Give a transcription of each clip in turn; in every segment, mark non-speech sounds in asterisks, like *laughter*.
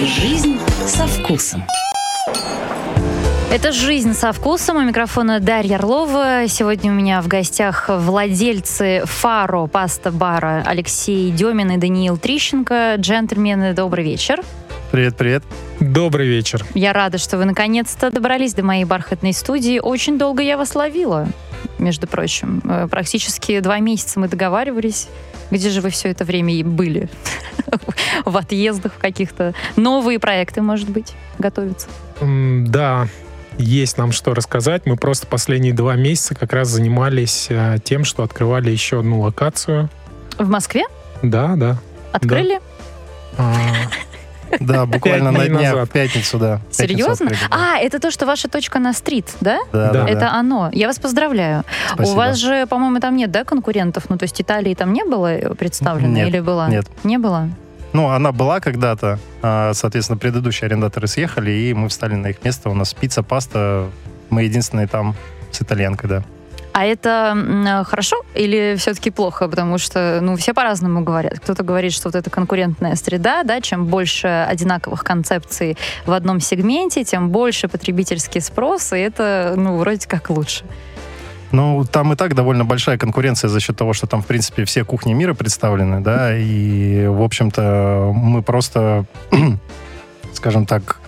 Жизнь со вкусом. Это «Жизнь со вкусом». У микрофона Дарья Орлова. Сегодня у меня в гостях владельцы Фаро паста-бара Алексей Демин и Даниил Трищенко. Джентльмены, добрый вечер. Привет, привет. Добрый вечер. Я рада, что вы наконец-то добрались до моей бархатной студии. Очень долго я вас ловила, между прочим. Э, Практически два месяца мы договаривались. Где же вы все это время и были? *laughs* В отъездах в каких-то. Новые проекты, может быть, готовятся? Да, есть нам что рассказать. Мы просто последние два месяца как раз занимались э, тем, что открывали еще одну локацию. В Москве? Да, да. Открыли? А, Да, буквально на днях, в пятницу, да. Серьезно? А, это то, что ваша точка на стрит, да? Да. Это оно. Я вас поздравляю. У вас же, по-моему, там нет, да, конкурентов? Ну, то есть Италии там не было э, представлено или была? нет. Не было? Ну, она была когда-то, а, соответственно, предыдущие арендаторы съехали, и мы встали на их место. У нас пицца, паста, мы единственные там с итальянкой, да. А это э, хорошо или все-таки плохо? Потому что, ну, все по-разному говорят. Кто-то говорит, что вот эта конкурентная среда, да, чем больше одинаковых концепций в одном сегменте, тем больше потребительский спрос, и это, ну, вроде как лучше. Ну, там и так довольно большая конкуренция за счет того, что там, в принципе, все кухни мира представлены, да, и, в общем-то, мы просто, *clears throat* скажем так,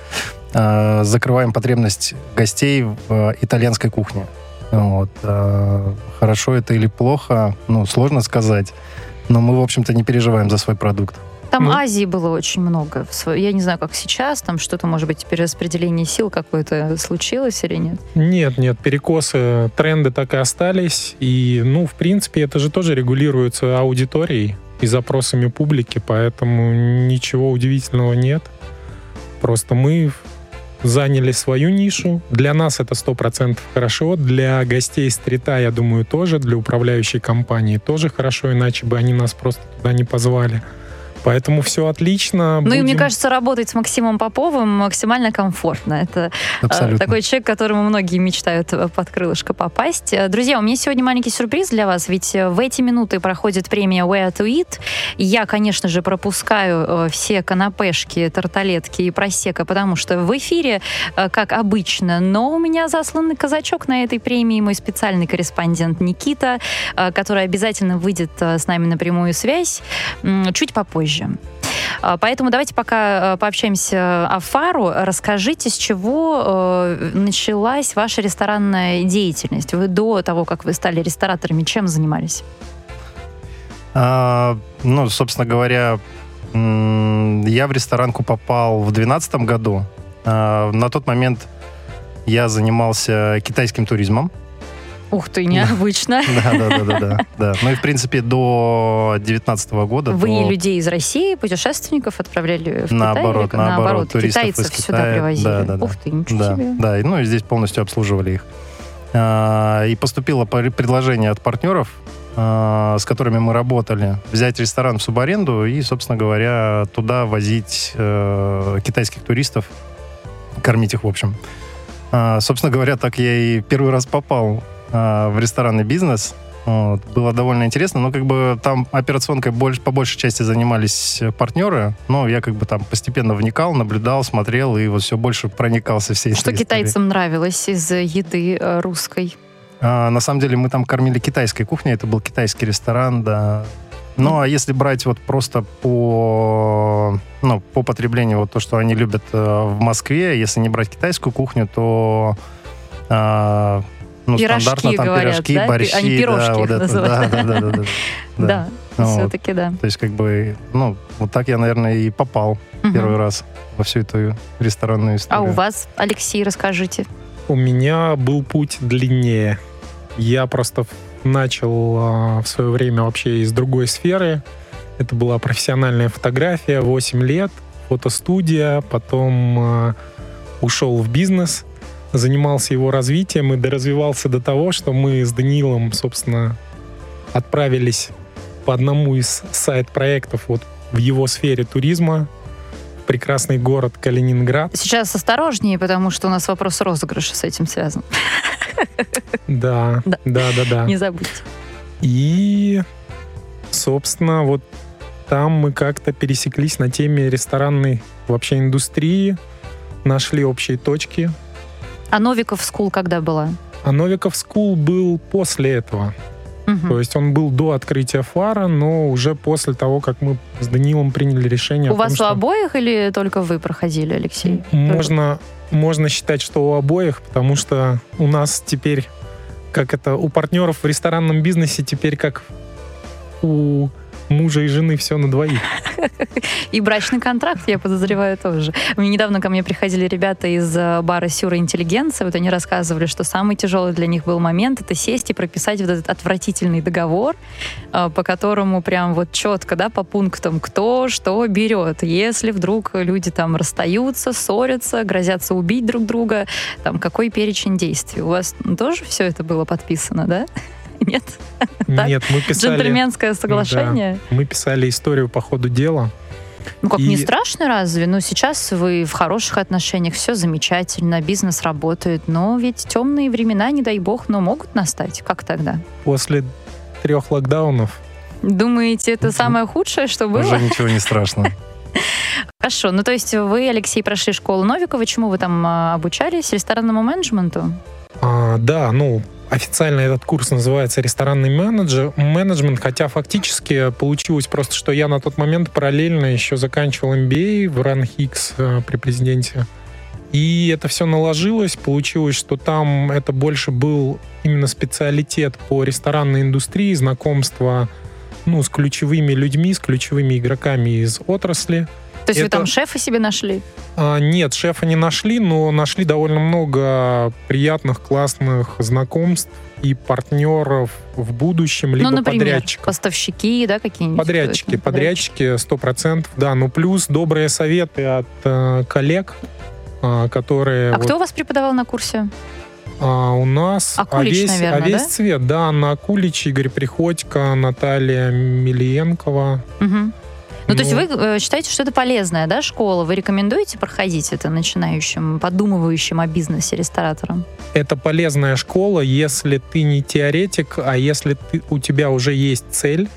э, закрываем потребность гостей в э, итальянской кухне. Вот. э, Хорошо это или плохо, ну, сложно сказать, но мы, в общем-то, не переживаем за свой продукт. Там Ну. Азии было очень много. Я не знаю, как сейчас, там что-то, может быть, перераспределение сил какое-то случилось или нет. Нет, нет, перекосы, тренды так и остались. И, ну, в принципе, это же тоже регулируется аудиторией и запросами публики, поэтому ничего удивительного нет. Просто мы заняли свою нишу. Для нас это 100% хорошо. Для гостей стрита, я думаю, тоже. Для управляющей компании тоже хорошо, иначе бы они нас просто туда не позвали. Поэтому все отлично. Ну и мне Будем- кажется, работать с Максимом Поповым максимально комфортно. Это э, Абсолютно. такой человек, которому многие мечтают э, под крылышко попасть. Э, Друзья, у меня сегодня маленький сюрприз для вас, ведь в эти минуты проходит премия Where to Eat. Я, конечно же, пропускаю все канапешки, тарталетки и просека, потому что в эфире, как обычно, но у меня засланный казачок на этой премии, мой специальный корреспондент Никита, который обязательно выйдет с нами на прямую связь чуть попозже. А, Поэтому давайте пока э, пообщаемся о Фару. Расскажите, с чего э, началась ваша ресторанная деятельность? Вы до того, как вы стали рестораторами, чем занимались? А, ну, собственно говоря, я в ресторанку попал в 2012 году. А, на тот момент я занимался китайским туризмом. Ух ты, необычно. Да, *laughs* да, да, да, да, да. Ну и в принципе до 2019 года. Вы до- людей из России, путешественников отправляли в Наоборот, Китай? или наоборот, туристов китайцев из сюда Китая. привозили? Да, да, да. Ух ты, ничего Да, себе. да, ну и здесь полностью обслуживали их. А, И поступило предложение от партнеров, а, с которыми мы работали, взять ресторан в субаренду и, собственно говоря, туда возить э, китайских туристов, кормить их, в общем. А, Собственно говоря, так я и первый раз попал а, в ресторанный бизнес. Вот. Было довольно интересно, но как бы там операционкой больше, по большей части занимались э, партнеры, но я как бы там постепенно вникал, наблюдал, смотрел и вот все больше проникался всей Что этой китайцам нравилось из еды э, русской? А, на самом деле мы там кормили китайской кухней, это был китайский ресторан, да. Ну, а если брать вот просто по, ну, по потреблению, вот то, что они любят э, в Москве, если не брать китайскую кухню, то а, ну, Пирожки, стандартно там говорят, пирожки, да? борщи, Они пирожки да, их вот это, да, называют. да, да, да, да, *laughs* да. Да, Ну, вот. все-таки да. То есть, как бы, ну, вот так я, наверное, и попал первый раз во всю эту ресторанную А историю. у вас, Алексей, расскажите. У меня был путь длиннее. Я просто начал а, в свое время вообще из другой сферы. Это была профессиональная фотография, 8 лет, фотостудия, потом а, ушел в бизнес, занимался его развитием и доразвивался до того, что мы с Даниилом, собственно, отправились по одному из сайт-проектов вот в его сфере туризма, прекрасный город Калининград. Сейчас осторожнее, потому что у нас вопрос розыгрыша с этим связан. Да, Да. да, да, да. Не забудьте. И собственно, вот там мы как-то пересеклись на теме ресторанной вообще индустрии, нашли общие точки. А Novikov School когда была? А Novikov School был после этого. Мгм. То есть он был до открытия фара, но уже после того, как мы с Данилом приняли решение. У о том, вас у что обоих или только вы проходили, Алексей? Можно, можно считать, что у обоих, потому что у нас теперь, как это, у партнеров в ресторанном бизнесе теперь как у мужа и жены все на двоих. И брачный контракт, я подозреваю, тоже. Мне недавно ко мне приходили ребята из э, бара Сюра Интеллигенция, вот они рассказывали, что самый тяжелый для них был момент это сесть и прописать вот этот отвратительный договор, э, по которому прям вот четко, да, по пунктам, кто что берет. Если вдруг люди там расстаются, ссорятся, грозятся убить друг друга, там какой перечень действий. У вас тоже все это было подписано, да? Нет? *laughs* Нет, мы писали, Джентльменское соглашение? мы писали историю по ходу дела. Ну как, И- не страшно разве? Ну сейчас вы в хороших отношениях, все замечательно, бизнес работает, но ведь темные времена, не дай бог, но могут настать. Как тогда? После трех локдаунов Думаете, это самое худшее, что было? Уже ничего не страшно. *laughs* Хорошо. Ну, то есть вы, Алексей, прошли школу Новикова. Чему вы там а, обучались? Ресторанному менеджменту? А, да, ну, официально этот курс называется ресторанный менеджер, менеджмент, хотя фактически получилось просто, что я на тот момент параллельно еще заканчивал MBA в РАНХИКС э, при президенте. И это все наложилось, получилось, что там это больше был именно специалитет по ресторанной индустрии, знакомство ну, с ключевыми людьми, с ключевыми игроками из отрасли. То есть вы Это- там шефа себе нашли? А, нет, шефа не нашли, но нашли довольно много приятных, классных знакомств и партнеров в будущем, либо ну, например, подрядчиков. поставщики, да, какие-нибудь? Подрядчики, ну, подрядчики, сто процентов, да. Ну плюс добрые советы от э, коллег, а, которые А вот, кто у вас преподавал на курсе? а, у нас Акулич, весь, наверное, а весь да? цвет, да, Анна Акулич, Игорь Приходько, Наталья Милиенкова. Мгм. Ну, то есть Ну, вы э, считаете, что это полезная, да, школа? Вы рекомендуете проходить это начинающим, подумывающим о бизнесе рестораторам? это полезная школа, если ты не теоретик, а если ты, у тебя уже есть цель,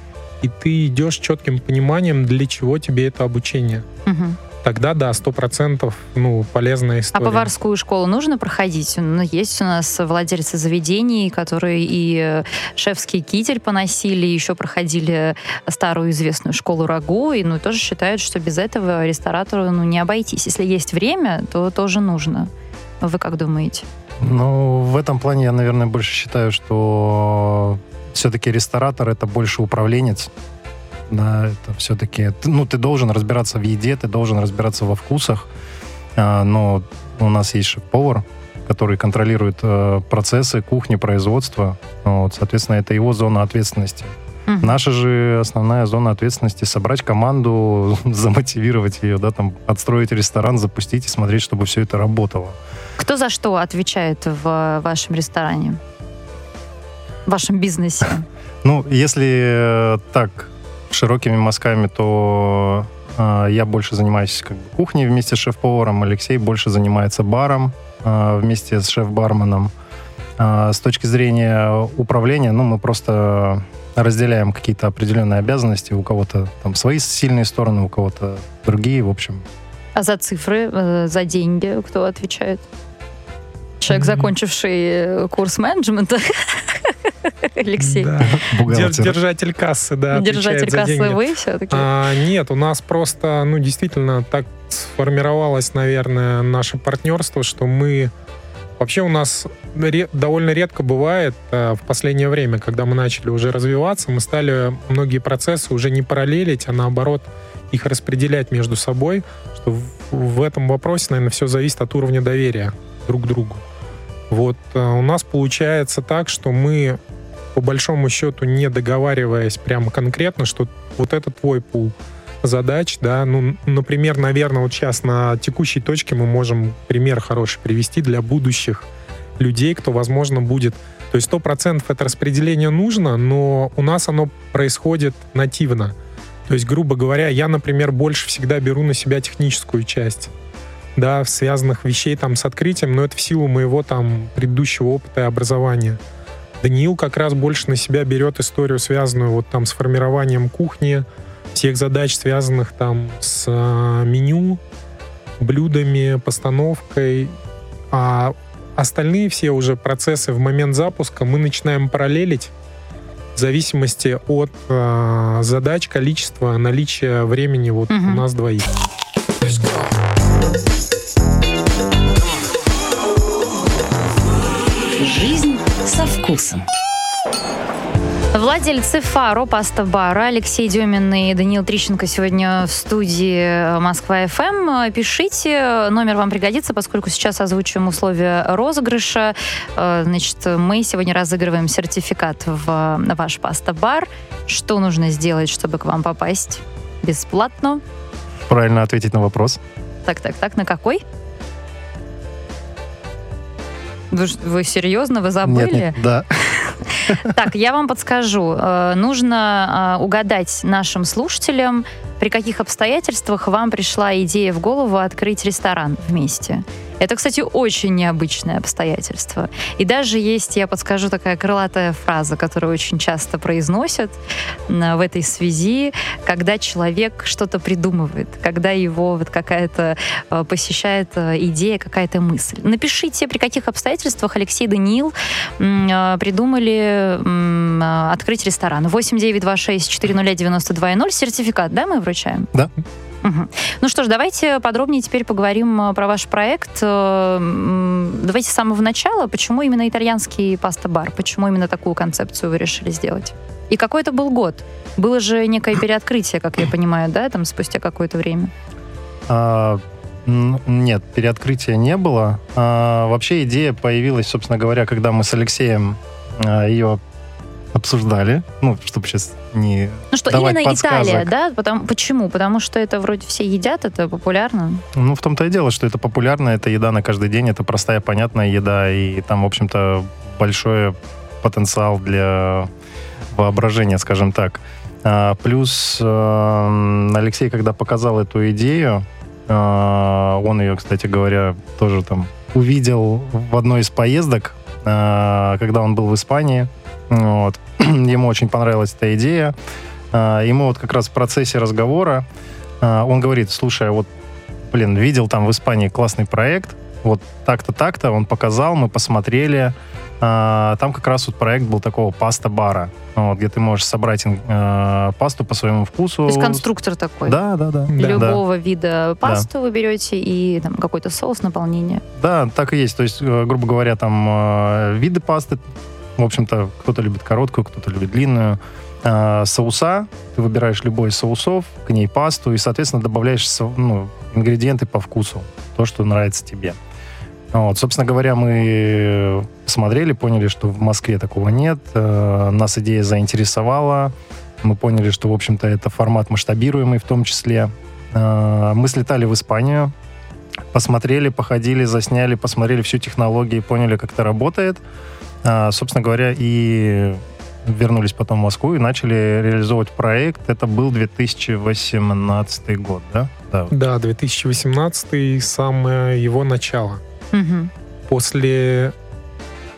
и ты идешь четким пониманием, для чего тебе это обучение. Мгм. Тогда, да, сто процентов, ну, полезная А история. поварскую школу нужно проходить? Ну, есть у нас владельцы заведений, которые и э, шефский китель поносили, еще проходили старую известную школу рагу, и ну, тоже считают, что без этого ресторатору ну, не обойтись. Если есть время, то тоже нужно. Вы как думаете? Ну, в этом плане я, наверное, больше считаю, что все-таки ресторатор это больше управленец. Да, это все-таки, ну, ты должен разбираться в еде, ты должен разбираться во вкусах, А, но у нас есть шеф-повар, который контролирует э, процессы кухни, производства. Вот, соответственно, это его зона ответственности. Мгм. Наша же основная зона ответственности собрать команду, *laughs* замотивировать ее, да, там, отстроить ресторан, запустить и смотреть, чтобы все это работало. Кто за что отвечает в вашем ресторане? В вашем бизнесе? Ну, если э, так широкими мазками, то э, я больше занимаюсь как бы, кухней вместе с шеф-поваром, Алексей больше занимается баром э, вместе с шеф-барменом. А с точки зрения управления, ну, мы просто разделяем какие-то определенные обязанности. У кого-то там свои сильные стороны, у кого-то другие, в общем. А за цифры, э, за деньги кто отвечает? Человек, закончивший э, курс менеджмента. *laughs* *laughs* Алексей. Да. *laughs* Держатель кассы, да, Держатель отвечает за кассы деньги. вы все-таки? А, нет, у нас просто, ну, действительно, так сформировалось, наверное, наше партнерство, что мы... Вообще у нас ре- довольно редко бывает э, в последнее время, когда мы начали уже развиваться, мы стали многие процессы уже не параллелить, а наоборот их распределять между собой, что в, в этом вопросе, наверное, все зависит от уровня доверия друг к другу. Вот э, у нас получается так, что мы по большому счету не договариваясь прямо конкретно, что вот это твой пул задач, да, ну, например, наверное, вот сейчас на текущей точке мы можем пример хороший привести для будущих людей, кто, возможно, будет... То есть 100% это распределение нужно, но у нас оно происходит нативно. То есть, грубо говоря, я, например, больше всегда беру на себя техническую часть да, связанных вещей там с открытием, но это в силу моего там предыдущего опыта и образования. Даниил как раз больше на себя берет историю, связанную вот там с формированием кухни, всех задач, связанных там с а, меню, блюдами, постановкой. А остальные все уже процессы в момент запуска мы начинаем параллелить в зависимости от э, задач, количества, наличия времени вот Мгм. у нас двоих. Жизнь вкусом. Владельцы Фаро, Паста Бара, Алексей Демин и Даниил Трищенко сегодня в студии Москва ФМ. Пишите, номер вам пригодится, поскольку сейчас озвучиваем условия розыгрыша. Э, Значит, мы сегодня разыгрываем сертификат в ваш Паста Бар. Что нужно сделать, чтобы к вам попасть бесплатно? Правильно ответить на вопрос. Так, так, так, на какой? Вы, вы серьезно? Вы забыли? Нет, нет, да. *laughs* Так, я вам подскажу. Э, Нужно э, угадать нашим слушателям, при каких обстоятельствах вам пришла идея в голову открыть ресторан вместе. Это, кстати, очень необычное обстоятельство. И даже есть, я подскажу, такая крылатая фраза, которую очень часто произносят в этой связи, когда человек что-то придумывает, когда его вот какая-то э, посещает э, идея, какая-то мысль. Напишите, при каких обстоятельствах Алексей и Даниил э, придумали открыть ресторан. 8926-409-92-0. Сертификат, да, мы вручаем? Да. Ну что ж, давайте подробнее теперь поговорим э, про ваш проект. Э, Давайте с самого начала. Почему именно итальянский паста-бар? Почему именно такую концепцию вы решили сделать? И какой это был год? Было же некое *clears throat* переоткрытие, как я понимаю, да, там спустя какое-то время. А, нет, переоткрытия не было. А, вообще идея появилась, собственно говоря, когда мы с Алексеем а, ее обсуждали. Ну, чтобы сейчас не... Ну что, Давать именно подсказок. Италия, да? Потому, почему? Потому что это вроде все едят, это популярно. Ну, в том-то и дело, что это популярно, это еда на каждый день, это простая, понятная еда, и там, в общем-то, большой потенциал для воображения, скажем так. А, плюс э, Алексей, когда показал эту идею, э, он ее, кстати говоря, тоже там увидел в одной из поездок, э, когда он был в Испании. Вот. *clears throat* Ему очень понравилась эта идея. А, Ему вот как раз в процессе разговора а, он говорит, слушай, а вот, блин, видел там в Испании классный проект, вот так-то, так-то, он показал, мы посмотрели. Там как раз вот проект был такого паста-бара, вот, где ты можешь собрать э, пасту по своему вкусу. То есть конструктор такой. Да, да, да. да, Любого вида пасту вы берете и там какой-то соус, наполнение. Да, так и есть. То есть, э, грубо говоря, там э, виды пасты, в общем-то, кто-то любит короткую, кто-то любит длинную. А, соуса, ты выбираешь любой из соусов, к ней пасту, и, соответственно, добавляешь ну, ингредиенты по вкусу, то, что нравится тебе. Вот, собственно говоря, мы посмотрели, поняли, что в Москве такого нет. Э, Нас идея заинтересовала. Мы поняли, что, в общем-то, это формат масштабируемый в том числе. Э, Мы слетали в Испанию, посмотрели, походили, засняли, посмотрели всю технологию, поняли, как это работает. А, собственно говоря, и вернулись потом в Москву и начали реализовывать проект. Это был 2018 год, да? Да. Да, 2018 самое его начало. Мгм. После,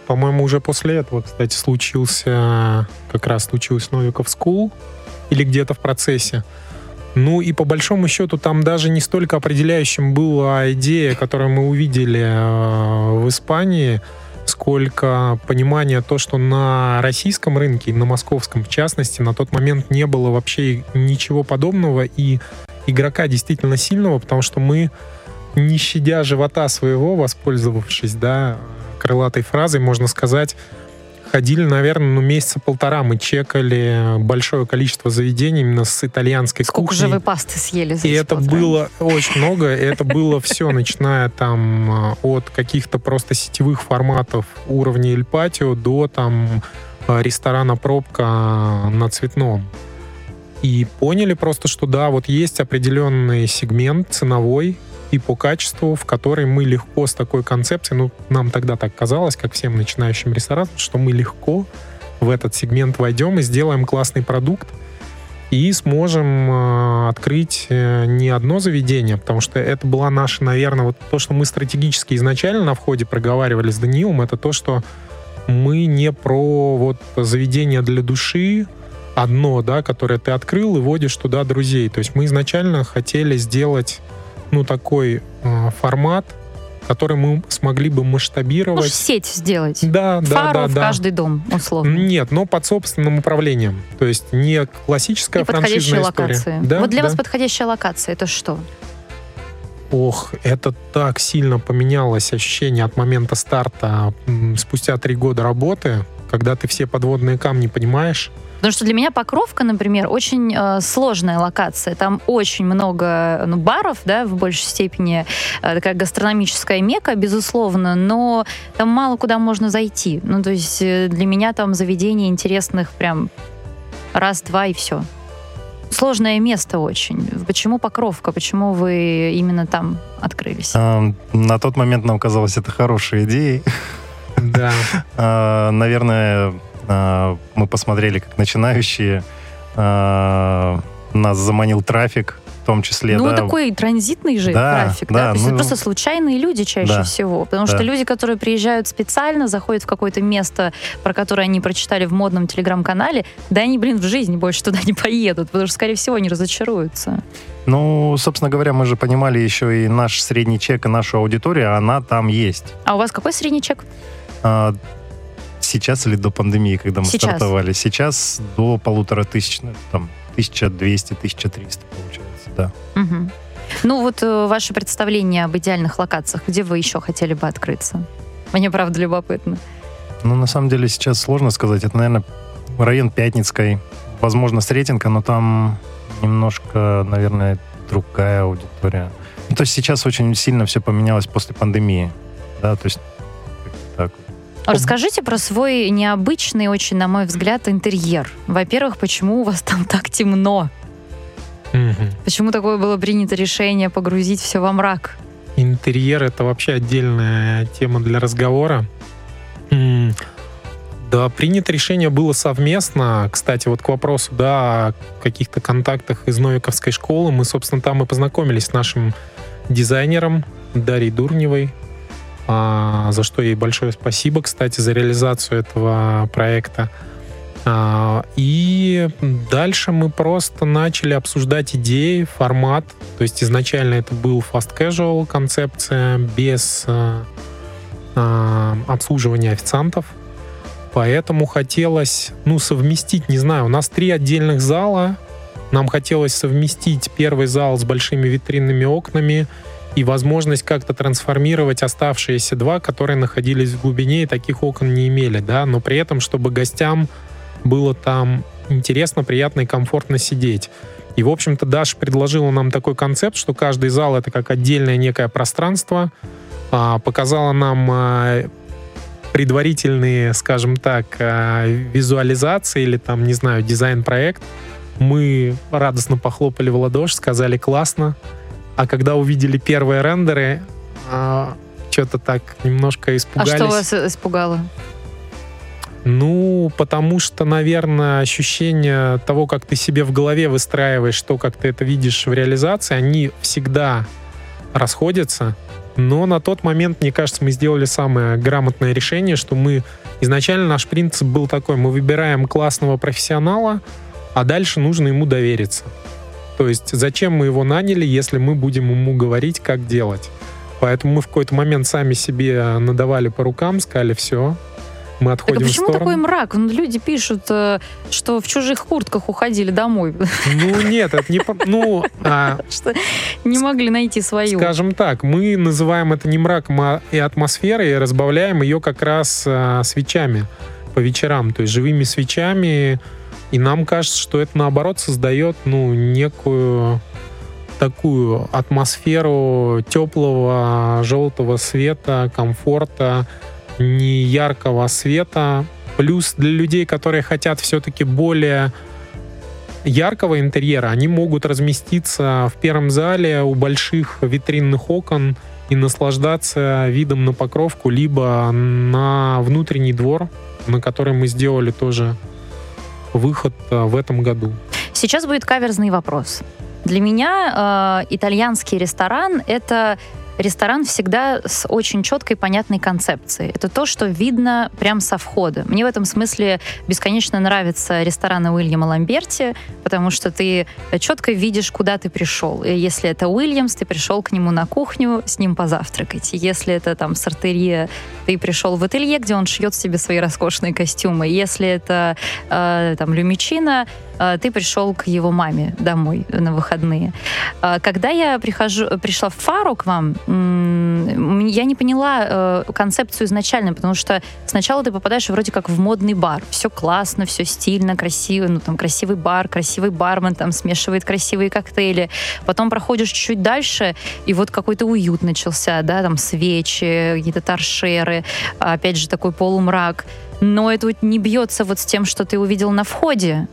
по-моему, уже после этого, кстати, случился, как раз случилось Новиков School, или где-то в процессе. Ну и по большому счету там даже не столько определяющим была идея, которую мы увидели э, в Испании, сколько понимание то, что на российском рынке, на московском в частности, на тот момент не было вообще ничего подобного и игрока действительно сильного, потому что мы, не щадя живота своего, воспользовавшись, да, крылатой фразой, можно сказать, ходили, наверное, ну, месяца полтора. Мы чекали большое количество заведений именно с итальянской Сколько кухней. же вы пасты съели за И это полтора было очень *laughs* много. Это было все, начиная там а, от каких-то просто сетевых форматов уровня Эль Патио до там а, ресторана «Пробка» на Цветном. И поняли просто, что да, вот есть определенный сегмент ценовой и по качеству, в который мы легко с такой концепцией, ну, нам тогда так казалось, как всем начинающим ресторанам, что мы легко в этот сегмент войдем и сделаем классный продукт, и сможем э, открыть э, не одно заведение, потому что это была наша, наверное, вот то, что мы стратегически изначально на входе проговаривали с Даниилом, это то, что мы не про вот заведение для души, одно, да, которое ты открыл и водишь туда друзей. То есть мы изначально хотели сделать, ну, такой э, формат, который мы смогли бы масштабировать. Может, сеть сделать. Да, да, Фару да, в да. каждый дом, условно. Нет, но под собственным управлением. То есть не классическая И франшизная история. локации. Да, вот для да. вас подходящая локация это что? Ох, это так сильно поменялось ощущение от момента старта спустя три года работы, когда ты все подводные камни понимаешь. Потому что для меня Покровка, например, очень э, сложная локация. Там очень много ну, баров, да, в большей степени э, такая гастрономическая мека, безусловно, но там мало куда можно зайти. Ну, то есть э, для меня там заведений интересных прям раз-два и все. Сложное место очень. Почему Покровка? Почему вы именно там открылись? А, На тот момент нам казалось это хорошей идеей. Да. А, *laughs* Наверное, мы посмотрели, как начинающие. а, Нас заманил трафик, в том числе, ну, да. такой транзитный же Да, трафик, да? да, То есть ну, это просто случайные люди чаще да, всего. Потому да. что люди, которые приезжают специально, заходят в какое-то место, про которое они прочитали в модном телеграм-канале, да они, блин, в жизни больше туда *laughs* не поедут, потому что, скорее всего, они разочаруются. Ну, собственно говоря, мы же понимали еще и наш средний чек, и нашу аудиторию, она там есть. А у вас какой средний чек? Сейчас или до пандемии, когда мы Сейчас. стартовали? Сейчас до полутора тысяч, ну, там, 1200-1300 получается, да. Мгм. Ну, вот э, ваше представление об идеальных локациях, где вы еще хотели бы открыться? Мне правда любопытно. Ну, на самом деле, сейчас сложно сказать. Это, наверное, район Пятницкой. Возможно, Сретенка, но там немножко, наверное, другая аудитория. Ну, то есть сейчас очень сильно все поменялось после пандемии. Да, то есть так. Расскажите про свой необычный, очень, на мой взгляд, интерьер. Во-первых, почему у вас там так темно? Почему такое было принято решение погрузить все во мрак? Интерьер — это вообще отдельная тема для разговора. М, Да, принято решение было совместно. Кстати, вот к вопросу, да, о каких-то контактах из Новиковской школы. Мы, собственно, там и познакомились с нашим дизайнером Дарьей Дурневой, за что ей большое спасибо, кстати, за реализацию этого проекта. А, И дальше мы просто начали обсуждать идеи, формат. То есть изначально это был fast casual концепция без а, а, обслуживания официантов. Поэтому хотелось, ну, совместить, не знаю, у нас три отдельных зала. Нам хотелось совместить первый зал с большими витринными окнами и возможность как-то трансформировать оставшиеся два, которые находились в глубине и таких окон не имели, да, но при этом, чтобы гостям было там интересно, приятно и комфортно сидеть. И, в общем-то, Даша предложила нам такой концепт, что каждый зал — это как отдельное некое пространство, а, показала нам а, предварительные, скажем так, а, визуализации или там, не знаю, дизайн-проект. Мы радостно похлопали в ладоши, сказали «классно», а когда увидели первые рендеры, что-то так немножко А испугались. что вас испугало? Ну, потому что, наверное, ощущение того, как ты себе в голове выстраиваешь то, как ты это видишь в реализации, они всегда расходятся. Но на тот момент, мне кажется, мы сделали самое грамотное решение, что мы изначально наш принцип был такой: мы выбираем классного профессионала, а дальше нужно ему довериться. То есть, зачем мы его наняли, если мы будем ему говорить, как делать? Поэтому мы в какой-то момент сами себе надавали по рукам, сказали, все, мы Так а отходим в почему сторону. такой мрак? Ну, люди пишут, э, что в чужих куртках уходили домой, Ну нет, это не... Ну, а, *laughs* что не могли найти свою. скажем так, мы называем это не мраком, а и атмосферой, и разбавляем ее как раз а, свечами по вечерам, то есть живыми свечами. И нам кажется, что это наоборот создает, ну, некую такую атмосферу теплого желтого света, комфорта, не яркого света. Плюс для людей, которые хотят все-таки более яркого интерьера, они могут разместиться в первом зале у больших витринных окон и наслаждаться видом на покровку, либо на внутренний двор, на который мы сделали тоже выход а, в этом году. Сейчас будет каверзный вопрос. Для меня э, итальянский ресторан это ресторан всегда с очень четкой, понятной концепцией. Это то, что видно прям со входа. Мне в этом смысле бесконечно нравятся рестораны Уильяма Ламберти, потому что ты четко видишь, куда ты пришел. И если это Уильямс, ты пришел к нему на кухню с ним позавтракать. Если это там сортерия, ты пришел в ателье, где он шьет себе свои роскошные костюмы. Если это э, там Люмичина, ты пришел к его маме домой на выходные. Э, когда я прихожу, пришла в Фару к вам, я не поняла э, концепцию изначально, потому что сначала ты попадаешь вроде как в модный бар. Все классно, все стильно, красиво, ну там красивый бар, красивый бармен там смешивает красивые коктейли. Потом проходишь чуть-чуть дальше, и вот какой-то уют начался, да, там свечи, какие-то торшеры, опять же такой полумрак. Но это вот не бьется вот с тем, что ты увидел на входе.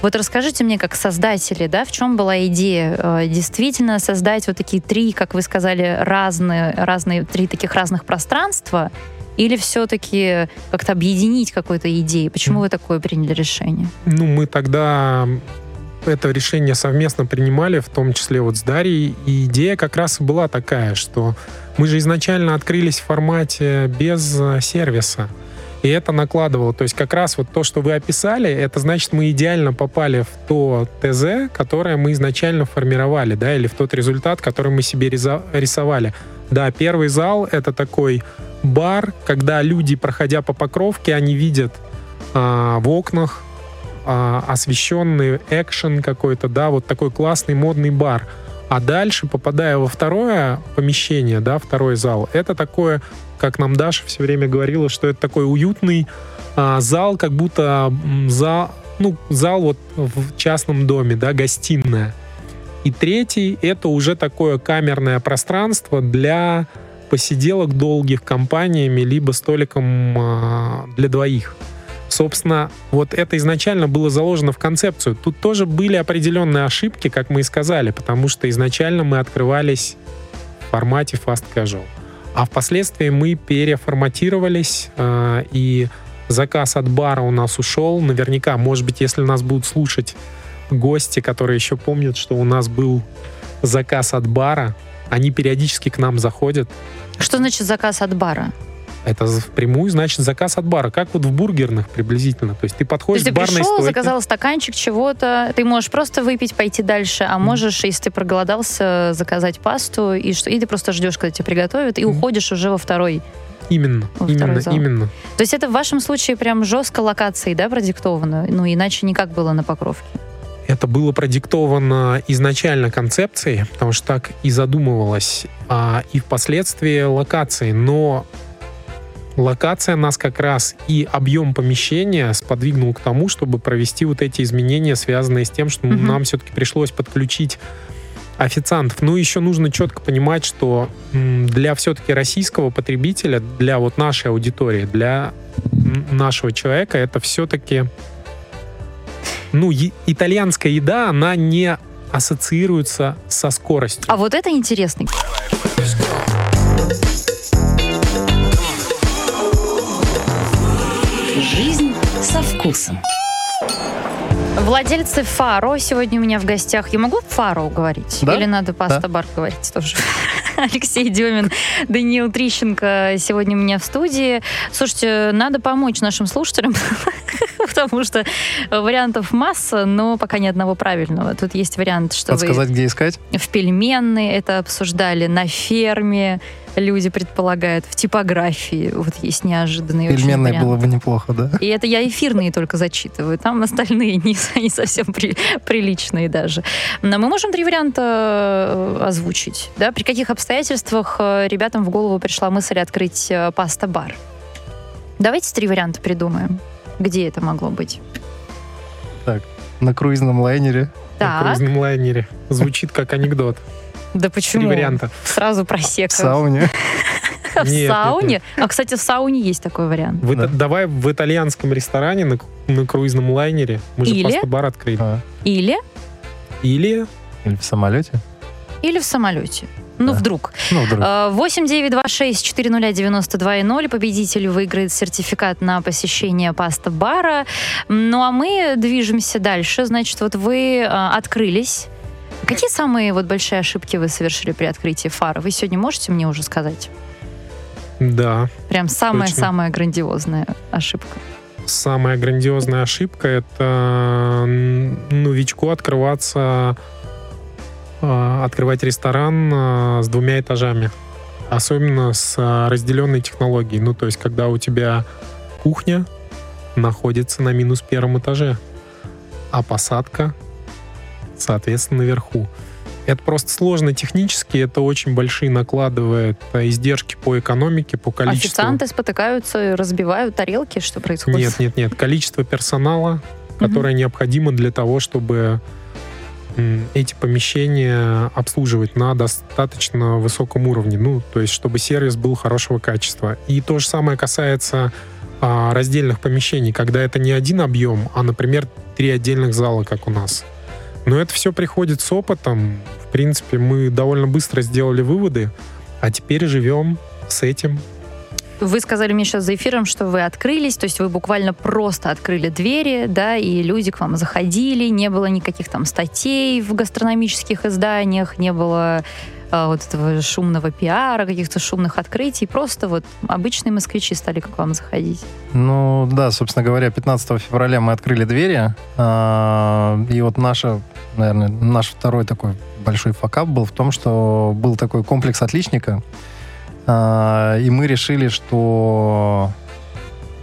Вот расскажите мне, как создатели, да, в чем была идея э, действительно создать вот такие три, как вы сказали, разные, разные три таких разных пространства, или все-таки как-то объединить какой-то идеей? Почему вы такое приняли решение? Ну, мы тогда это решение совместно принимали, в том числе вот с Дарьей. И идея как раз была такая, что мы же изначально открылись в формате без э, сервиса. И это накладывало. То есть как раз вот то, что вы описали, это значит, мы идеально попали в то ТЗ, которое мы изначально формировали, да, или в тот результат, который мы себе рисовали. Да, первый зал — это такой бар, когда люди, проходя по покровке, они видят а, в окнах а, освещенный экшен какой-то, да, вот такой классный модный бар. А дальше, попадая во второе помещение, да, второй зал, это такое как нам Даша все время говорила, что это такой уютный а, зал, как будто зал, ну, зал вот в частном доме, да, гостиная. И третий — это уже такое камерное пространство для посиделок долгих компаниями, либо столиком а, для двоих. Собственно, вот это изначально было заложено в концепцию. Тут тоже были определенные ошибки, как мы и сказали, потому что изначально мы открывались в формате fast casual. А впоследствии мы переформатировались, э, и заказ от бара у нас ушел. Наверняка, может быть, если нас будут слушать гости, которые еще помнят, что у нас был заказ от бара, они периодически к нам заходят. Что значит заказ от бара? Это впрямую значит заказ от бара, как вот в бургерных приблизительно. То есть ты подходишь То есть к барной пришел, стойке. заказал стаканчик чего-то, ты можешь просто выпить, пойти дальше, а можешь, если ты проголодался, заказать пасту, и, что, и ты просто ждешь, когда тебе приготовят, и уходишь уже во второй Именно, Во именно, зал. именно. То есть это в вашем случае прям жестко локацией, да, продиктовано? Ну, иначе никак было на Покровке. Это было продиктовано изначально концепцией, потому что так и задумывалось, а, и впоследствии локацией. Но локация нас как раз и объем помещения сподвигнул к тому, чтобы провести вот эти изменения, связанные с тем, что Мгм. нам все-таки пришлось подключить официантов. Ну, еще нужно четко понимать, что для все-таки российского потребителя, для вот нашей аудитории, для нашего человека, это все-таки ну, итальянская еда, она не ассоциируется со скоростью. А вот это интересно. Вкусом. Владельцы Фаро сегодня у меня в гостях. Я могу Фаро говорить? Да. Или надо паста бар говорить тоже? *laughs* Алексей Демин, Даниил Трищенко сегодня у меня в студии. Слушайте, надо помочь нашим слушателям, *laughs* потому что вариантов масса, но пока ни одного правильного. Тут есть вариант, что вы Подсказать, где искать? в пельменной это обсуждали, на ферме люди предполагают, в типографии. Вот есть неожиданные очень Пельменной варианты. было бы неплохо, да? И это я эфирные только зачитываю. Там остальные *laughs* не, не совсем при- приличные даже. Но мы можем три варианта э, озвучить. Да? При каких обстоятельствах э, ребятам в голову пришла мысль открыть э, паста-бар? Давайте три варианта придумаем. Где это могло быть? На круизном лайнере. На Так, круизном лайнере. Звучит как анекдот. да Три почему? варианта. Сразу В просека. сауне. В Нет, нет, сауне? А, кстати, в сауне есть такой вариант. В Да. Давай в итальянском ресторане на, на круизном лайнере. Мы же Или? паста-бар открыли. А, Или, Или Или в самолете. или в самолете. Ну, Да. вдруг. Ну, вдруг. Э, 8 9 2 6 4 0 92 0. Победитель выиграет сертификат на посещение паста бара. Ну а мы движемся дальше. Значит, вот вы э, открылись. Какие самые вот большие ошибки вы совершили при открытии фара? Вы сегодня можете мне уже сказать? Да. Прям самая-самая грандиозная ошибка. Самая грандиозная ошибка это новичку открываться, открывать ресторан а, с двумя этажами. Особенно с а, разделенной технологией. Ну, то есть, когда у тебя кухня находится на минус первом этаже, а посадка, соответственно, наверху. Это просто сложно технически, это очень большие накладывает издержки по экономике, по количеству... Официанты спотыкаются, разбивают тарелки, что происходит? Нет, нет, нет. Количество персонала, которое угу. необходимо для того, чтобы эти помещения обслуживать на достаточно высоком уровне, ну, то есть, чтобы сервис был хорошего качества. И то же самое касается а, раздельных помещений, когда это не один объем, а, например, три отдельных зала, как у нас. Но это все приходит с опытом. В принципе, мы довольно быстро сделали выводы, а теперь живем с этим. Вы сказали мне сейчас за эфиром, что вы открылись, то есть вы буквально просто открыли двери, да, и люди к вам заходили, не было никаких там статей в гастрономических изданиях, не было а, вот этого шумного пиара, каких-то шумных открытий. Просто вот обычные москвичи стали к вам заходить. Ну да, собственно говоря, 15 февраля мы открыли двери. А, и вот наша, наверное, наш второй такой большой факап был в том, что был такой комплекс отличника. А, и мы решили, что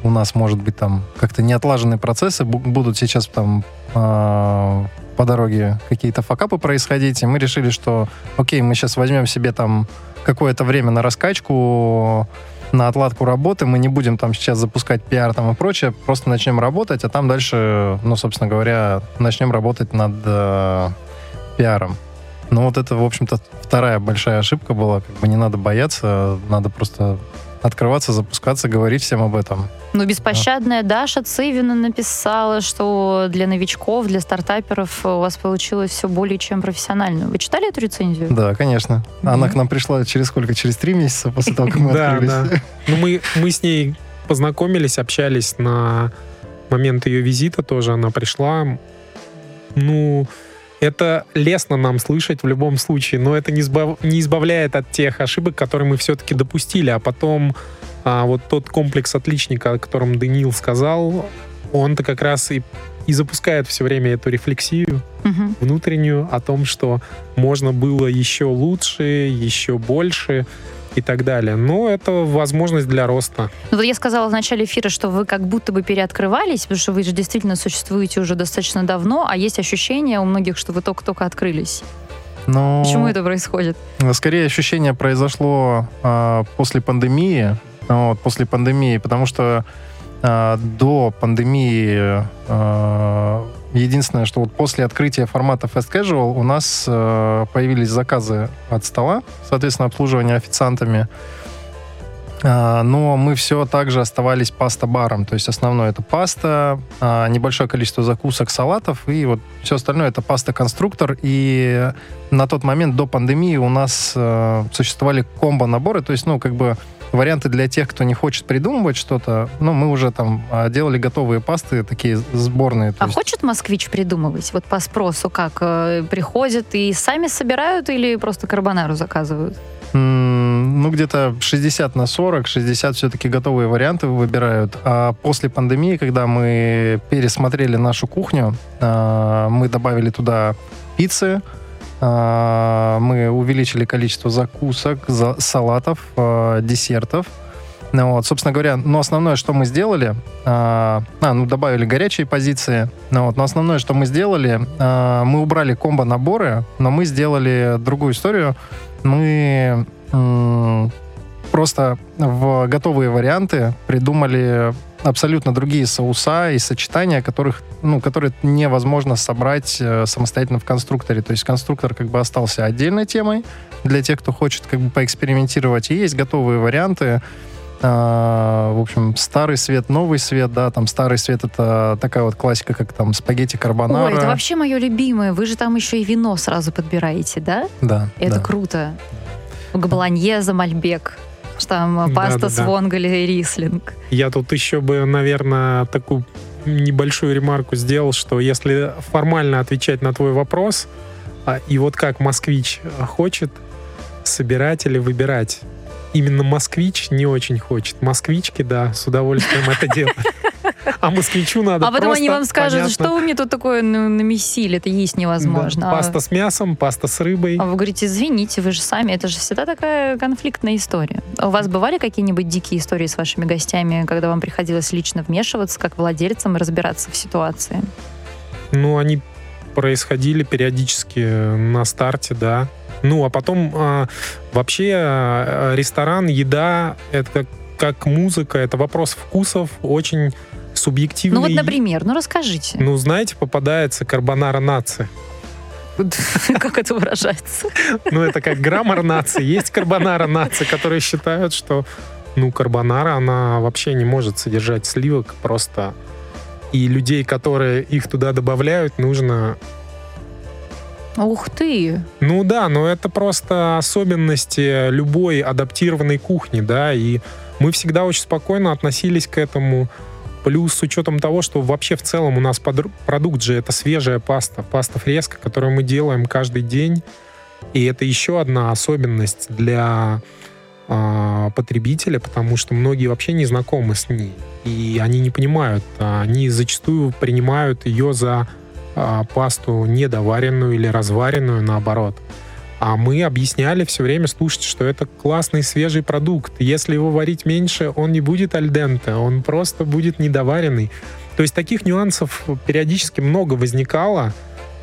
у нас, может быть, там как-то неотлаженные процессы будут сейчас там по дороге какие-то факапы происходить, и мы решили, что окей, мы сейчас возьмем себе там какое-то время на раскачку, на отладку работы, мы не будем там сейчас запускать пиар там и прочее, просто начнем работать, а там дальше, ну, собственно говоря, начнем работать над э, пиаром. Ну, вот это, в общем-то, вторая большая ошибка была, как бы не надо бояться, надо просто открываться, запускаться, говорить всем об этом. Ну, беспощадная да. Даша Цивина написала, что для новичков, для стартаперов у вас получилось все более чем профессионально. Вы читали эту рецензию? Да, конечно. Mm-hmm. Она к нам пришла через сколько? Через три месяца после того, как мы *laughs* открылись. Да, да. Ну, мы, мы с ней познакомились, общались на момент ее визита тоже. Она пришла. Ну, это лестно нам слышать в любом случае, но это не, избав... не избавляет от тех ошибок, которые мы все-таки допустили. А потом а, вот тот комплекс отличника, о котором Даниил сказал, он-то как раз и, и запускает все время эту рефлексию угу. внутреннюю о том, что можно было еще лучше, еще больше и так далее. Но это возможность для роста. Ну, вот я сказала в начале эфира, что вы как будто бы переоткрывались, потому что вы же действительно существуете уже достаточно давно, а есть ощущение у многих, что вы только-только открылись. Но... Почему это происходит? Скорее, ощущение произошло э, после пандемии. Вот, после пандемии, потому что до пандемии э, Единственное, что вот после открытия формата Fast Casual у нас э, появились заказы от стола, соответственно, обслуживание официантами. А, но мы все также оставались паста-баром. То есть основное это паста, а, небольшое количество закусок, салатов, и вот все остальное это паста-конструктор. И на тот момент до пандемии у нас существовали комбо-наборы, то есть, ну, как бы варианты для тех, кто не хочет придумывать что-то. Ну, мы уже там а, делали готовые пасты, такие сборные. А есть... хочет москвич придумывать? Вот по спросу как? Э, приходят и сами собирают или просто карбонару заказывают? Ну, где-то 60 на 40, 60 все-таки готовые варианты выбирают. А после пандемии, когда мы пересмотрели нашу кухню, а, мы добавили туда пиццы, мы увеличили количество закусок, салатов, а, десертов. Ну, вот, собственно говоря, но основное, что мы сделали, а, а ну, добавили горячие позиции, ну, вот, но основное, что мы сделали, а, мы убрали комбо-наборы, но мы сделали другую историю. Мы м- просто в готовые варианты придумали абсолютно другие соуса и сочетания, которых, ну, которые невозможно собрать э, самостоятельно в конструкторе. То есть конструктор как бы остался отдельной темой для тех, кто хочет как бы поэкспериментировать. И есть готовые варианты. Uh, в общем, старый свет, новый свет, да, там старый свет это такая вот классика, как там спагетти карбонара. Ой, это вообще мое любимое. Вы же там еще и вино сразу подбираете, да? Да. Это да. круто. Болоньеза, мальбек что там паста да, да, с вонгали и рислинг. Я тут еще бы, наверное, такую небольшую ремарку сделал, что если формально отвечать на твой вопрос, А, И вот как москвич хочет собирать или выбирать. Именно москвич не очень хочет. Москвички, да, с удовольствием это делают. А москвичу надо А потом они просто, вам скажут, понятно, что вы мне тут такое ну, намесили, это есть невозможно. да, А- Паста с мясом, паста с рыбой. А вы говорите, извините, вы же сами, это же всегда такая конфликтная история. А У вас бывали какие-нибудь дикие истории с вашими гостями, когда вам приходилось лично вмешиваться как владельцам разбираться в ситуации? Ну, они происходили периодически на старте, да. Ну, а потом а, вообще а, ресторан, еда, это как, как музыка, это вопрос вкусов, очень субъективный. Ну вот, например, ну расскажите, Ну, знаете, попадается карбонара нации. *laughs* как это выражается? Ну, это как граммар нации. Есть карбонара нации, которые считают, что, ну, карбонара, она вообще не может содержать сливок просто. И людей, которые их туда добавляют, нужно Ух ты! Ну да, но это просто особенности любой адаптированной кухни, да, и мы всегда очень спокойно относились к этому. Плюс с учетом того, что вообще в целом у нас продукт же это свежая паста, паста фреска, которую мы делаем каждый день. И это еще одна особенность для а, потребителя, потому что многие вообще не знакомы с ней. И они не понимают. а, Они зачастую принимают ее за а, пасту недоваренную или разваренную, наоборот. А мы объясняли все время, слушайте, что это классный свежий продукт. Если его варить меньше, он не будет альденте, он просто будет недоваренный. То есть таких нюансов периодически много возникало,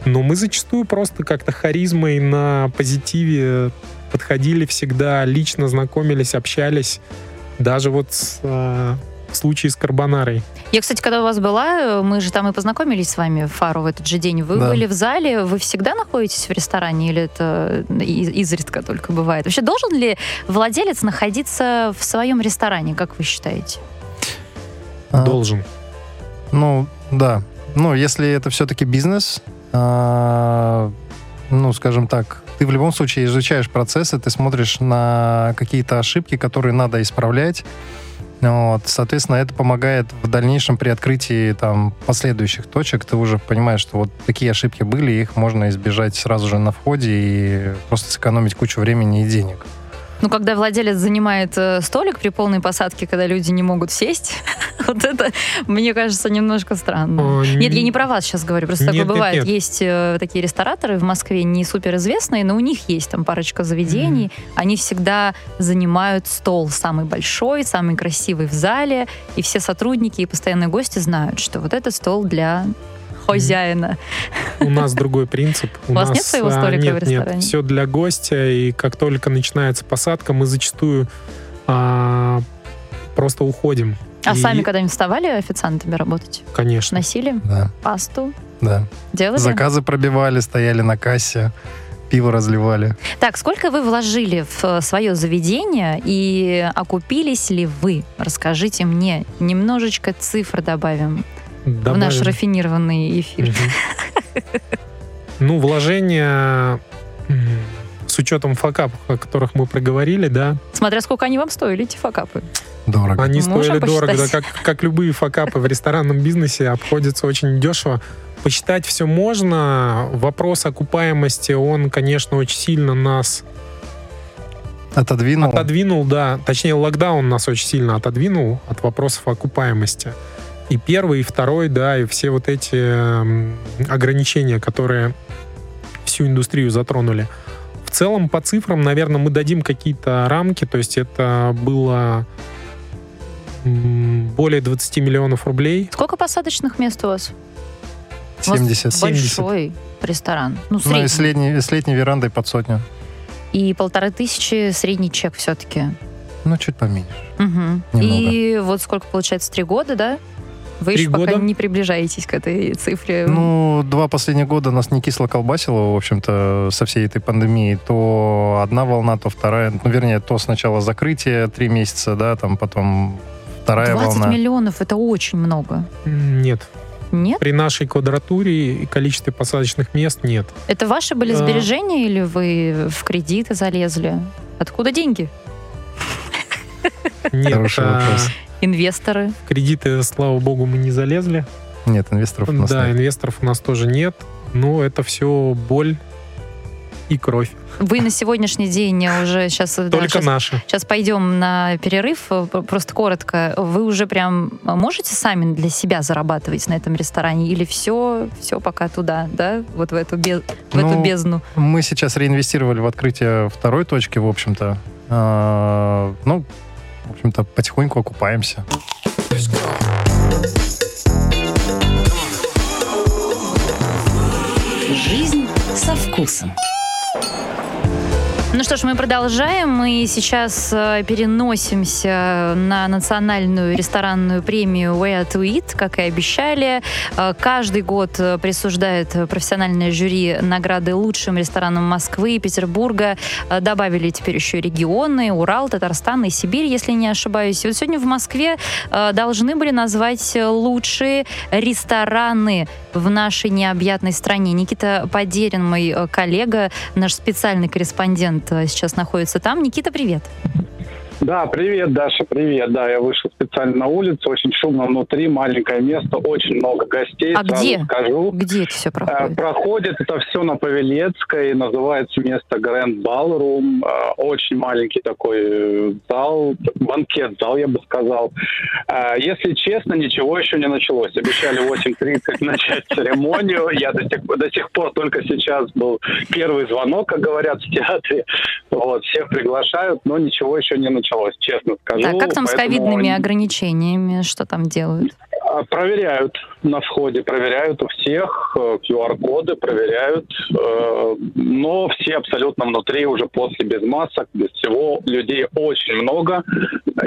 но мы зачастую просто как-то харизмой на позитиве подходили всегда, лично знакомились, общались. Даже вот с, э, в случае с карбонарой. Я, кстати, когда у вас была, мы же там и познакомились с вами в Фару в этот же день. Вы Да. были в зале, вы всегда находитесь в ресторане или это из- изредка только бывает? Вообще должен ли владелец находиться в своем ресторане, как вы считаете? А, Должен. Ну, да. Ну, если это все-таки бизнес, а, ну, скажем так, ты в любом случае изучаешь процессы, ты смотришь на какие-то ошибки, которые надо исправлять. Вот, соответственно, это помогает в дальнейшем при открытии там последующих точек. Ты уже понимаешь, что вот такие ошибки были, их можно избежать сразу же на входе и просто сэкономить кучу времени и денег. Ну, когда владелец занимает э, столик при полной посадке, когда люди не могут сесть, *laughs* вот это, мне кажется, немножко странно. О, Нет, я не про вас сейчас говорю, просто Нет, такое бывает. нет. Есть э, такие рестораторы в Москве не суперизвестные, но у них есть там парочка заведений. Они всегда занимают стол самый большой, самый красивый в зале, и все сотрудники и постоянные гости знают, что вот этот стол для хозяина. У нас другой принцип. У вас нет своего а, столика нет, в ресторане? Нет, все для гостя, и как только начинается посадка, мы зачастую а, просто уходим. А И, сами когда-нибудь вставали официантами работать? Конечно. Носили Да, пасту? да. Делали? Заказы пробивали, стояли на кассе, пиво разливали. Так, сколько вы вложили в свое заведение и окупились ли вы? Расскажите мне. Немножечко цифр добавим, в наш Добавим. рафинированный эфир. Ну, вложения с учетом факапов, о которых мы проговорили, да, Смотря сколько они вам стоили, эти факапы. Дорого. они Можем стоили дорого, да, посчитать? как, как любые факапы в ресторанном бизнесе обходятся очень дешево. Посчитать все можно. Вопрос окупаемости, он, конечно, очень сильно нас Отодвинул. отодвинул, да, точнее, локдаун нас очень сильно отодвинул от вопросов окупаемости. И первый, и второй, да, и все вот эти м, ограничения, которые всю индустрию затронули. В целом, по цифрам, наверное, мы дадим какие-то рамки, то есть это было более 20 миллионов рублей. Сколько посадочных мест у вас? У вас 70. 70. Большой ресторан. Ну, Ну, средний. и с летней, с летней верандой под сотню. И полторы тысячи средний чек все-таки. Ну, чуть поменьше. Немного. И вот сколько получается, три года, да? Вы еще пока года. не приближаетесь к этой цифре. Ну, два последних года нас не кисло колбасило, в общем-то, со всей этой пандемией. То одна волна, то вторая. Ну, вернее, то сначала закрытие три месяца, да, там потом вторая 20 волна. миллионов это очень много. Нет. Нет? При нашей квадратуре и количестве посадочных мест нет. Это ваши были А. сбережения или вы в кредиты залезли? Откуда деньги? Нет, Хороший а, вопрос. Инвесторы? в кредиты, слава богу, мы не залезли. Нет, инвесторов у нас Да, нет. инвесторов у нас тоже нет. Но это все боль и кровь. Вы на сегодняшний день уже сейчас... Только сейчас, наши. Сейчас пойдем на перерыв. Просто коротко. Вы уже прям можете сами для себя зарабатывать на этом ресторане? Или все, все пока туда, да? Вот в эту, без, в Ну, эту бездну? Мы сейчас реинвестировали в открытие второй точки, в общем-то. А, Ну, в общем-то, потихоньку окупаемся. Жизнь со вкусом. Ну что ж, мы продолжаем. Мы сейчас э, переносимся на национальную ресторанную премию Where to Eat, как и обещали. Э, Каждый год э, присуждает профессиональное жюри награды лучшим ресторанам Москвы и Петербурга. Добавили теперь еще регионы, Урал, Татарстан и Сибирь, если не ошибаюсь. И вот сегодня в Москве должны были назвать лучшие рестораны в нашей необъятной стране. Никита Подерин, мой коллега, наш специальный корреспондент, сейчас находится там. Никита, привет. Да, привет, Даша, привет. Да, я вышел специально на улицу, очень шумно внутри, маленькое место, очень много гостей. А сразу где? Скажу. Где это все Э, проходит? Проходит это все на Павелецкой, называется место Grand Ballroom. Э, Очень маленький такой э, зал, банкет-зал, я бы сказал. Если честно, ничего еще не началось. Обещали в 8.30 начать церемонию. Я до сих, до сих пор только сейчас был первый звонок, как говорят в театре. Вот, всех приглашают, но ничего еще не началось, честно скажу. Так, как там с ковидными ограничениями? Что там делают? А, Проверяют на входе, проверяют у всех, э, QR-коды проверяют, э, но все абсолютно внутри уже после без масок, без всего. Людей очень много,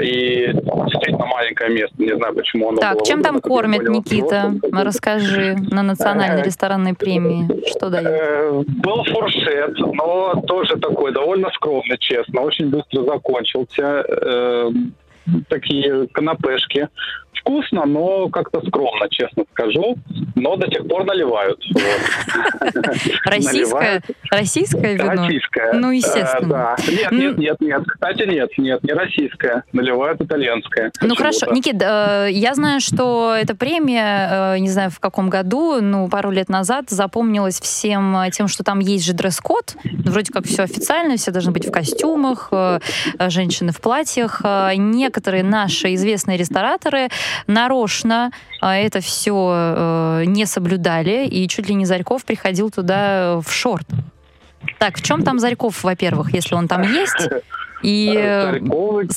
и действительно маленькое место, не знаю, почему оно Так, было чем там кормят, Никита? просто. Расскажи на национальной Э, ресторанной премии. Что дают? Э, Был фуршет, но тоже такой довольно скромный, честно. Очень быстро закончился. Э, Такие канапешки. Вкусно, но как-то скромно, честно скажу. Но до сих пор наливают. *laughs* Российское? вино? Российское. Ну, естественно. Э. Нет, Ну- нет, нет, нет. Кстати, нет, нет, не российское. Наливают итальянское. Ну хорошо, Никит, э, я знаю, что эта премия, э, не знаю в каком году, ну пару лет назад запомнилась всем тем, что там есть же дресс-код, Ну, вроде как все официально, все должны быть в костюмах, женщины в платьях. Некоторые наши известные рестораторы нарочно э, это все не соблюдали, и чуть ли не Зарьков приходил туда в шорт. Так, в чем там Зарьков, во-первых, если он там есть? И э, Царьковый,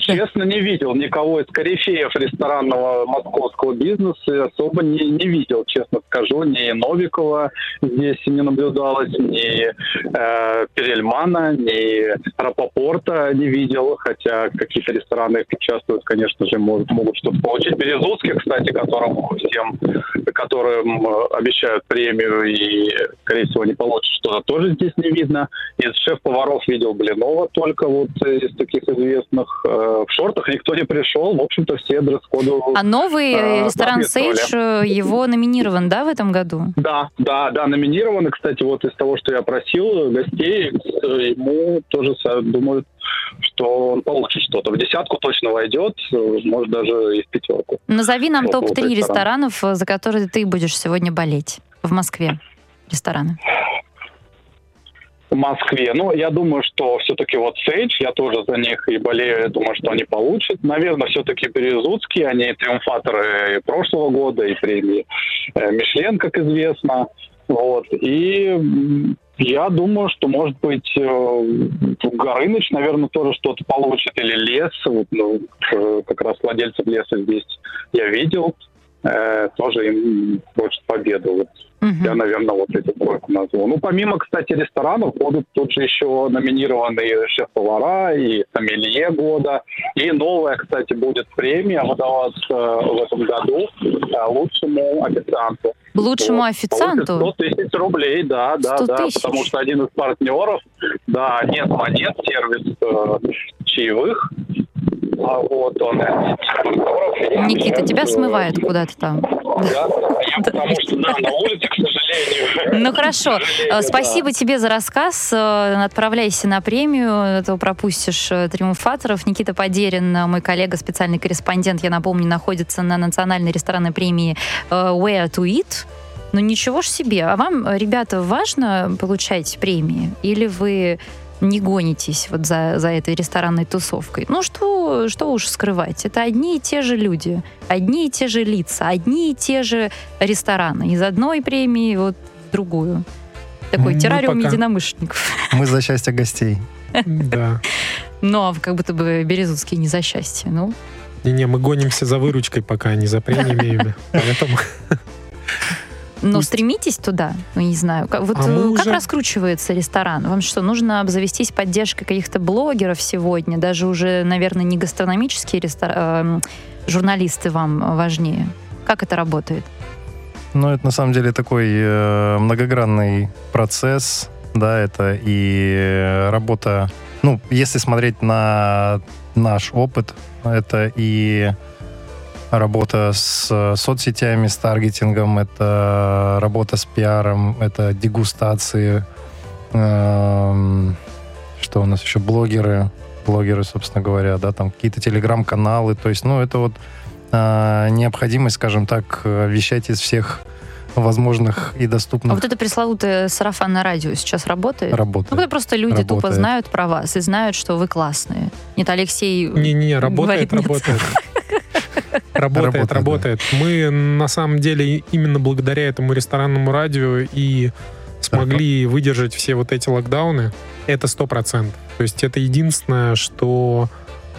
честно, не видел никого из корифеев ресторанного московского бизнеса, особо не, не видел, честно скажу, ни Новикова здесь не наблюдалось, ни э, Перельмана, ни Рапопорта не видел, хотя какие-то рестораны участвуют, конечно же, могут, могут что-то получить. Березутский, кстати, которым всем, которым э, обещают премию и, скорее всего, не получит что-то, тоже здесь не видно. Из шеф-поваров видел Блинова только вот из таких известных. Э, В шортах никто не пришел, в общем-то, все дресс-коду... А новый э, ресторан. Сейдж, э, его номинирован, да, в этом году? Да, да, да, номинированы, кстати, вот из того, что я просил гостей, э, ему тоже думают, что он получит что-то. В десятку точно войдет, э, может, даже и в пятерку. Назови нам Вот, вот топ-3 ресторан. ресторанов, э, за которые ты будешь сегодня болеть в Москве. Рестораны. В Москве. Ну, я думаю, что все-таки вот Сейдж, я тоже за них и болею, я думаю, что они получат. Наверное, все-таки Березутские, они триумфаторы прошлого года, и премии э, Мишлен, как известно. Вот. И я думаю, что, может быть, э, Горыныч, наверное, тоже что-то получит, или Лес. Вот, ну, как раз владельцев Леса здесь я видел. Э, тоже им хочет победу. Вот Мгм. я, наверное, вот эту тройку назвал. Ну, помимо, кстати, ресторанов, будут тут же еще номинированные шеф-повара и сомелье года. И новая, кстати, будет премия выдаваться в этом году э, лучшему официанту. Лучшему Вот. официанту? Получит 100 тысяч рублей, да, да, 100 да. тысяч? Потому что один из партнеров, да, нет монет, сервис э, чаевых. Никита, я, тебя смывает куда-то там. Да, я *laughs* потому что, да, на улице, к сожалению. Ну хорошо, Э, спасибо тебе за рассказ. Э, Отправляйся на премию, а то пропустишь э, триумфаторов. Никита Подерин, мой коллега, специальный корреспондент, я напомню, находится на национальной ресторанной премии Where to Eat. Ну ничего ж себе. А вам, ребята, важно получать премии? Или вы не гонитесь вот за, за этой ресторанной тусовкой? Ну что, что уж скрывать. Это одни и те же люди, одни и те же лица, одни и те же рестораны. Из одной премии вот в другую. Такой Мы террариум пока- единомышленников. *laughs* Мы за счастье гостей. Да. Ну, а как будто бы Березутский не за счастье. Ну, Не-не, мы гонимся за выручкой пока, не за премиями. *laughs* Поэтому но Пусть. стремитесь туда, ну, не знаю. Как, вот А э, как уже- раскручивается ресторан? Вам что, нужно обзавестись поддержкой каких-то блогеров сегодня? Даже уже, наверное, не гастрономические рестор- эм, журналисты вам важнее. Как это работает? Ну, это на самом деле такой э, многогранный процесс, да, это и э, работа, ну, если смотреть на наш опыт, это и работа с э, соцсетями, с таргетингом, это работа с пиаром, это дегустации, эм, что у нас еще, блогеры, блогеры, собственно говоря, да, там какие-то телеграм-каналы, то есть, ну, это вот э, необходимость, скажем так, э, вещать из всех возможных и А доступных вот это пресловутое сарафанное радио сейчас работает? Ну, работ. когда просто люди тупо Работает. знают про вас и знают, что вы классные. Нет, Алексей... Не-не, работает, Говорит, нет. *laughs* работает. Работает, Работает, да. Мы на самом деле именно благодаря этому ресторанному радио и смогли выдержать все вот эти локдауны. Это сто процентов. То есть это единственное, что,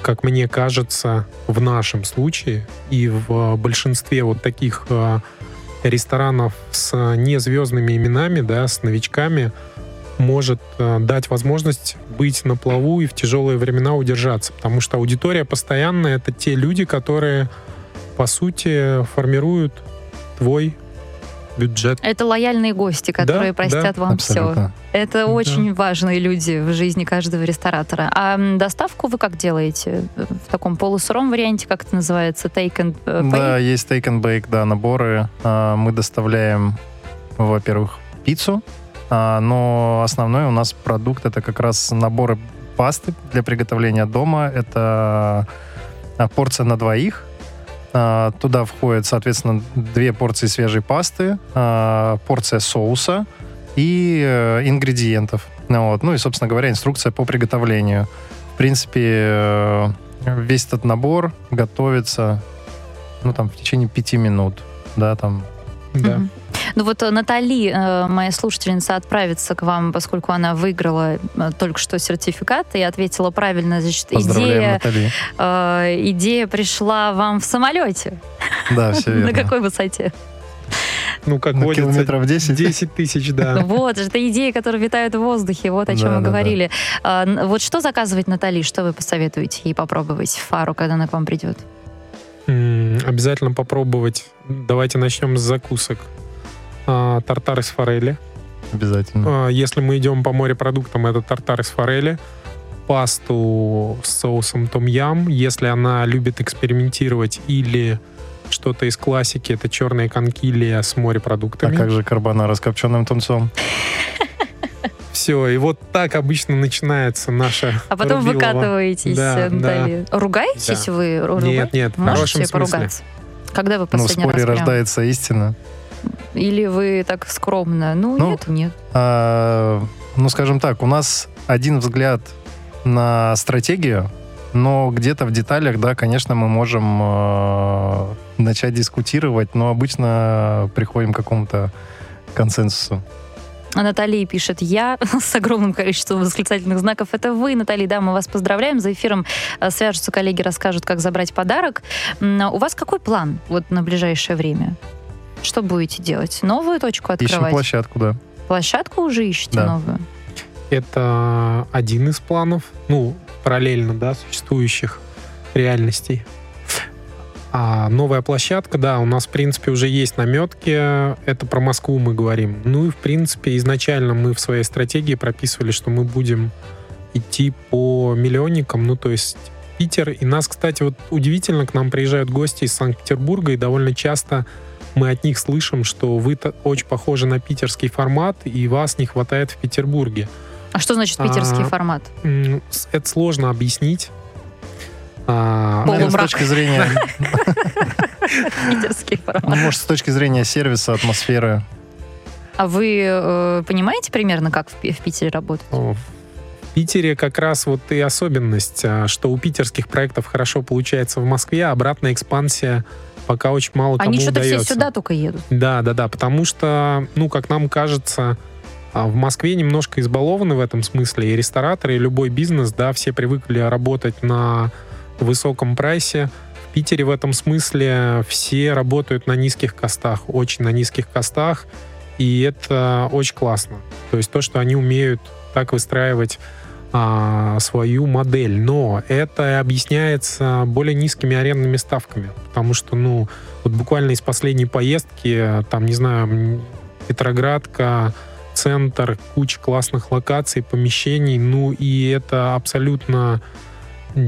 как мне кажется, в нашем случае и в большинстве вот таких э, ресторанов с незвездными именами, да, с новичками, может э, дать возможность быть на плаву и в тяжелые времена удержаться. Потому что аудитория постоянная — это те люди, которые, по сути, формируют твой бюджет. Это лояльные гости, которые Да, простят да, вам все. Абсолютно. Это Да. очень важные люди в жизни каждого ресторатора. А доставку вы как делаете? В таком полусыром варианте, как это называется? Take and э, pay? Да, есть take and bake, да, наборы. А, Мы доставляем, во-первых, пиццу, но основной у нас продукт это как раз наборы пасты для приготовления дома. Это а, порция на двоих. А, Туда входят, соответственно, две порции свежей пасты, а, порция соуса и э, ингредиентов. Ну Вот. Ну и, собственно говоря, инструкция по приготовлению. В принципе, э, весь этот набор готовится ну, там, в течение пяти минут, да, там. Да. Мгм. Ну вот э, Натали, э, моя слушательница, отправится к вам, поскольку она выиграла э, только что сертификат и ответила правильно. Значит, идея, Натали. э, идея пришла вам в самолете. Да, все *laughs* На верно. какой высоте? Ну, как На водится, километров 10? 10 тысяч, да. *laughs* Вот, это идеи, которые витают в воздухе, вот о чем Да, мы да, говорили. А, н- Вот что заказывать Натали, что вы посоветуете ей попробовать в фару, когда она к вам придет? М, Обязательно попробовать. Давайте начнем с закусок. А, Тартар из форели. Обязательно. А, Если мы идем по морепродуктам, это тартар из форели. Пасту с соусом том-ям. Если она любит экспериментировать или что-то из классики, это черная конкилия с А морепродуктами. как же карбонара с копченым тунцом? *laughs* Все, и вот так обычно начинается наша А потом Рубилова. выкатываетесь, Да, э, Натали. Ругаетесь Да. вы? Ру- Нет, ругаетесь? нет, в Можете хорошем смысле. поругаться? Когда вы Ну, в последний споре раз прям? рождается истина. Или вы так скромно? Ну, Ну, нет, нет. А, ну, скажем так, у нас один взгляд на стратегию, но где-то в деталях, да, конечно, мы можем э, начать дискутировать, но обычно приходим к какому-то консенсусу. А Наталья пишет, я *laughs* с огромным количеством восклицательных знаков. Это вы, Наталья, да, мы вас поздравляем. За эфиром э, свяжутся коллеги, расскажут, как забрать подарок. А У вас какой план вот на ближайшее время? Что будете делать? Новую точку Ищем открывать? площадку, да. Площадку уже ищете Да. новую? Это один из планов, ну, параллельно, да, существующих реальностей. А новая площадка, да, у нас, в принципе, уже есть наметки. Это про Москву мы говорим. Ну и, в принципе, изначально мы в своей стратегии прописывали, что мы будем идти по миллионникам, ну, то есть Питер. И нас, кстати, вот удивительно, к нам приезжают гости из Санкт-Петербурга, и довольно часто мы от них слышим, что вы очень похожи на питерский формат, и вас не хватает в Петербурге. А что значит питерский А, формат? Это сложно объяснить. А, Полумрак. С точки зрения, *laughs* Питерский ну, формат. может, с точки зрения сервиса, атмосферы, А вы э, понимаете примерно, как в, в Питере работать? В Питере как раз вот и особенность, а, что у питерских проектов хорошо получается в Москве, а обратная экспансия пока очень мало кому Они что-то удается. все сюда только едут. Да, да, да, потому что, ну, как нам кажется, а, в Москве немножко избалованы в этом смысле, и рестораторы, и любой бизнес, да, все привыкли работать на высоком прайсе. В Питере в этом смысле все работают на низких костах, очень на низких костах, и это очень классно. То есть то, что они умеют так выстраивать а, свою модель. Но это объясняется более низкими арендными ставками. Потому что, ну, вот буквально из последней поездки, там, не знаю, Петроградка, центр, куча классных локаций, помещений, ну и это абсолютно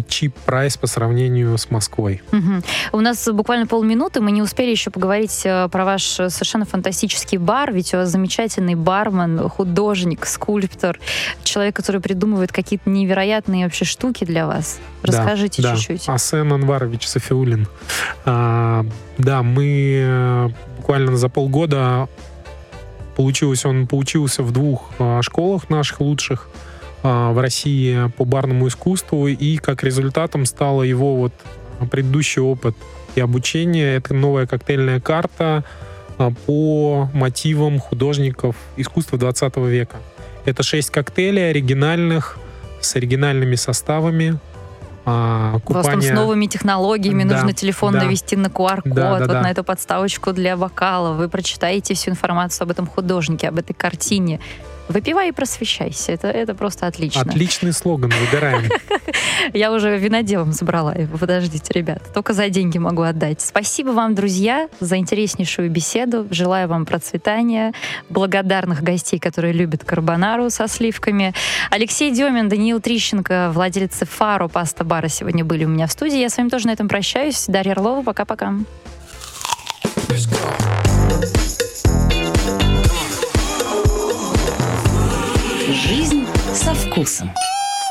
чип-прайс по сравнению с Москвой. Мгм. У нас буквально полминуты, мы не успели еще поговорить э, про ваш совершенно фантастический бар, ведь у вас замечательный бармен, художник, скульптор, человек, который придумывает какие-то невероятные вообще штуки для вас. Да, Расскажите да. чуть-чуть. Асен Анварович Софиулин. А, да, мы э, буквально за полгода получилось, он поучился в двух а, школах наших лучших в России по барному искусству, и как результатом стало его вот предыдущий опыт и обучение. Это новая коктейльная карта а, по мотивам художников искусства 20 века. Это шесть коктейлей оригинальных, с оригинальными составами. а, с новыми технологиями Да, нужно телефон да. навести на QR-код, Да, да, вот да. на эту подставочку для бокала. Вы прочитаете всю информацию об этом художнике, об этой картине. Выпивай и просвещайся. Это, это просто отлично. Отличный слоган, выгораем. *laughs* Я уже виноделом забрала его. Подождите, ребят. Только за деньги могу отдать. Спасибо вам, друзья, за интереснейшую беседу. Желаю вам процветания, благодарных гостей, которые любят карбонару со сливками. Алексей Демин, Даниил Трищенко, владельцы Фаро Паста Бара сегодня были у меня в студии. Я с вами тоже на этом прощаюсь. Дарья Орлова, пока-пока. Жизнь со вкусом.